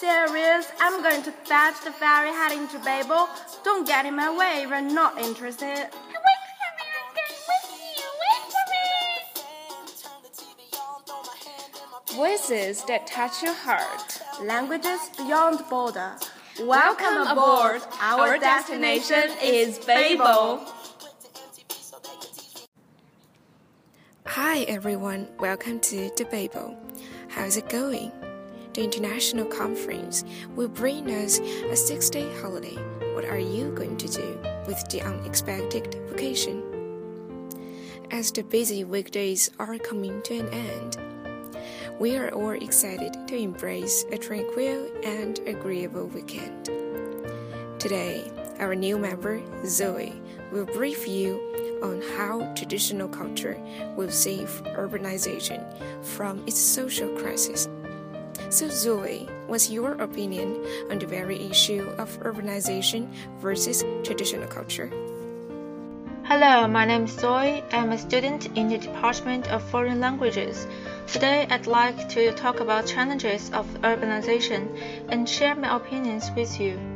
Serious. I'm going to fetch the ferry heading to Babel. Don't get in my way if you're not interested. Wait for me, I'm going with you. Wait for me. Voices that touch your heart. Languages beyond border. Welcome aboard. Our destination is Babel. Hi everyone, welcome to the Babel. How's it going? The international conference will bring us a six day holiday. What are you going to do with the unexpected vacation? As the busy weekdays are coming to an end, we are all excited to embrace a tranquil and agreeable weekend. Today, our new member, Zoe, will brief you on how traditional culture will save urbanization from its social crisis. So, Zoe, what's your opinion on the very issue of urbanization versus traditional culture? Hello, my name is Zoe. I'm a student in the Department of Foreign Languages. Today, I'd like to talk about challenges of urbanization and share my opinions with you.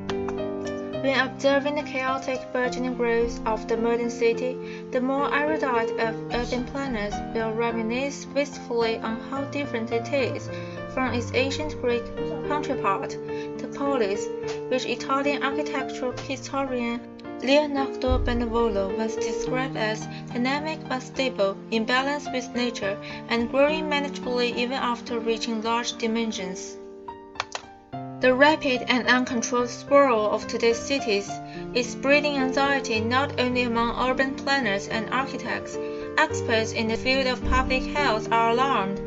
When observing the chaotic burgeoning growth of the modern city, the more erudite of urban planners will reminisce wistfully on how different it is from its ancient Greek counterpart, the polis, which Italian architectural historian Leonardo Benevolo once described as dynamic but stable, in balance with nature, and growing manageably even after reaching large dimensions. The rapid and uncontrolled sprawl of today's cities is breeding anxiety not only among urban planners and architects. Experts in the field of public health are alarmed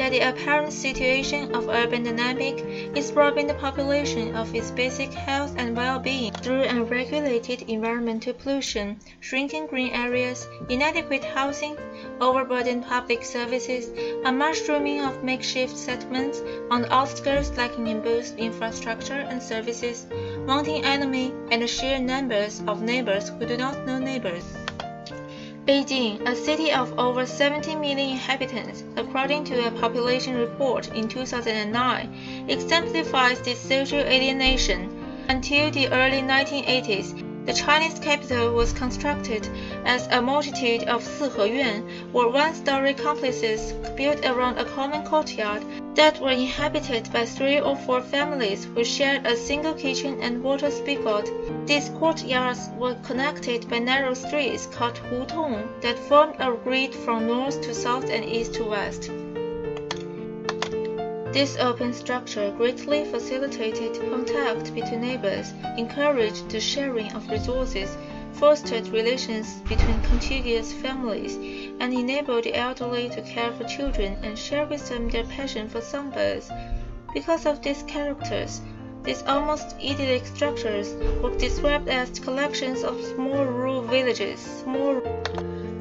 that the apparent situation of urban dynamic is robbing the population of its basic health and well-being through unregulated environmental pollution, shrinking green areas, inadequate housing, overburdened public services, a mushrooming of makeshift settlements on the outskirts lacking in both infrastructure and services, mounting anomie, and sheer numbers of neighbors who do not know neighbors. Beijing, a city of over 70 million inhabitants, according to a population report in 2009, exemplifies this social alienation. Until the early 1980s, the Chinese capital was constructed as a multitude of Siheyuan, or one-story complexes built around a common courtyard that were inhabited by three or four families who shared a single kitchen and water spigot. These courtyards were connected by narrow streets called hutong that formed a grid from north to south and east to west. This open structure greatly facilitated contact between neighbors, encouraged the sharing of resources, fostered relations between contiguous families, and enabled the elderly to care for children and share with them their passion for songbirds. Because of these characters, these almost idyllic structures were described as collections of small rural villages. Small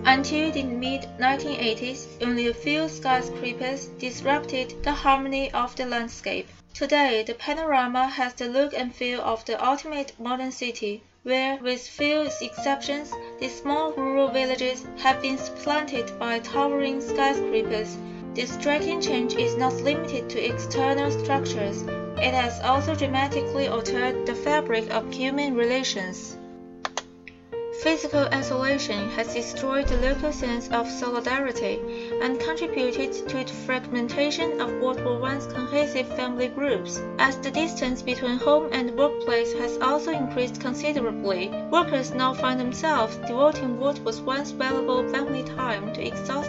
until the mid-1980s, only a few skyscrapers disrupted the harmony of the landscape. Today, the panorama has the look and feel of the ultimate modern city, where, with few exceptions, the small rural villages have been supplanted by towering skyscrapers. This striking change is not limited to external structures. It has also dramatically altered the fabric of human relations. Physical isolation has destroyed the local sense of solidarity and contributed to the fragmentation of what were once cohesive family groups. As the distance between home and workplace has also increased considerably, workers now find themselves devoting what was once valuable family time to exhausting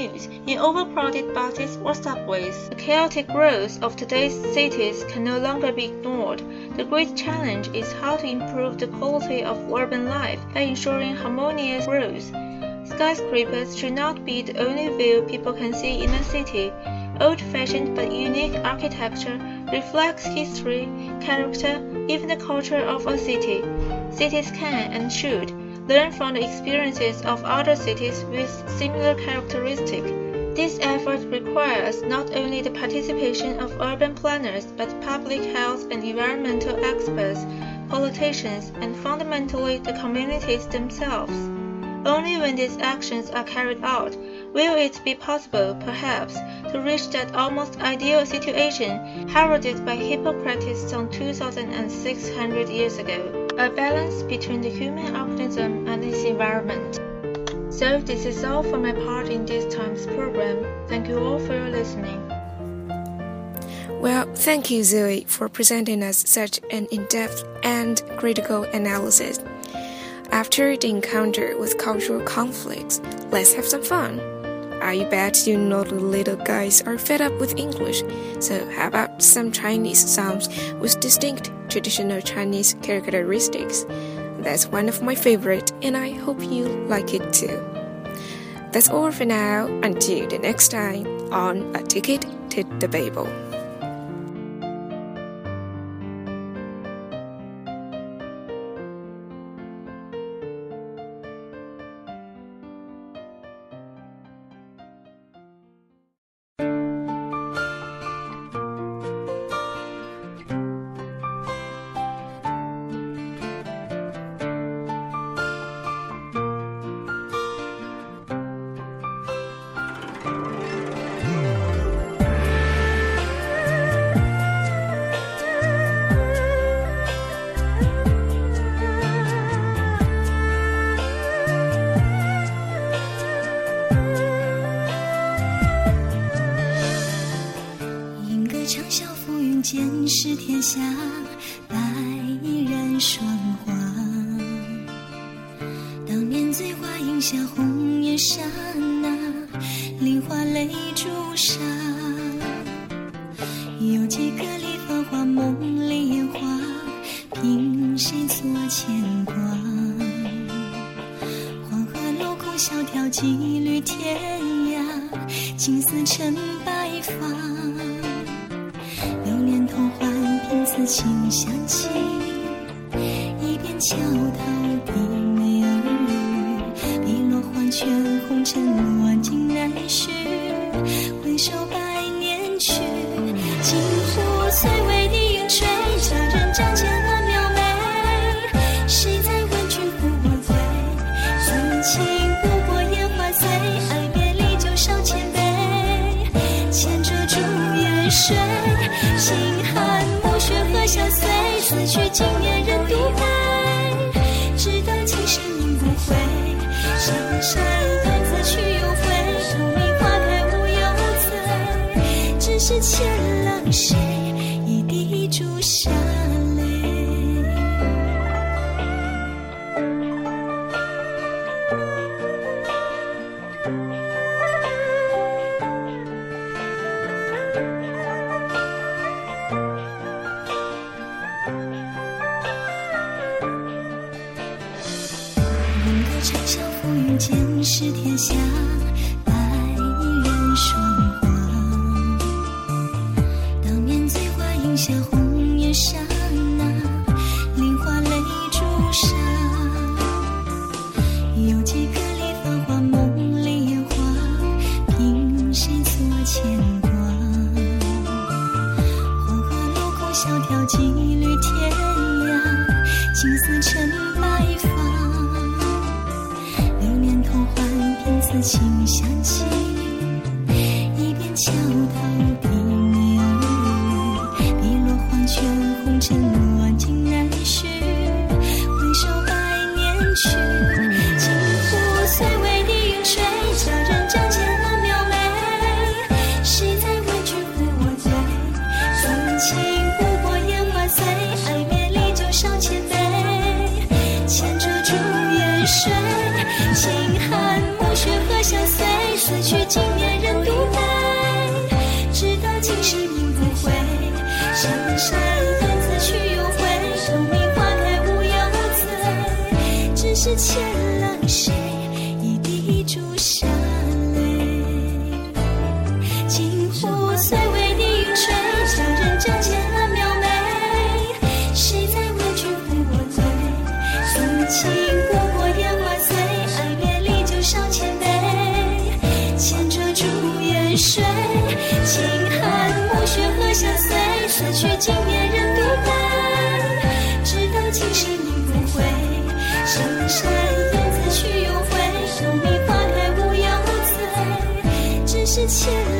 commutes in overcrowded buses or subways. The chaotic growth of today's cities can no longer be ignored. The great challenge is how to improve the quality of urban life by ensuring harmonious growth. Skyscrapers should not be the only view people can see in a city. Old fashioned but unique architecture reflects history, character, even the culture of a city. Cities can and should learn from the experiences of other cities with similar characteristics. This effort requires not only the participation of urban planners but public health and environmental experts, politicians, and fundamentally the communities themselves. Only when these actions are carried out will it be possible, perhaps, to reach that almost ideal situation heralded by Hippocrates some 2,600 years ago a balance between the human organism and its environment. So this is all for my part in this time's program. Thank you all for your listening. Well, thank you, Zoe, for presenting us such an in depth and critical analysis. After the encounter with cultural conflicts, let's have some fun. I bet you know the little guys are fed up with English, so how about some Chinese songs with distinct traditional Chinese characteristics? That's one of my favorite, and I hope you like it too. That's all for now. Until the next time on A Ticket to the Babel. 下红颜刹那，梨花泪朱砂。有几个里繁华梦里烟花，凭谁做牵挂？黄河落空萧条几缕天涯，青丝成白发。流年偷换，凭此情相寄，一边桥头落黄泉红尘路尽难续，回首百年去，镜湖虽未 change. 剑是天下。丝琴响起。是牵了谁一滴朱砂泪？镜湖虽为你晕翠，佳人正牵了描眉。谁在为君陪我醉？风情不过烟花醉，爱别离酒上千杯。牵着朱颜睡，轻寒暮雪何相随？此去经。切。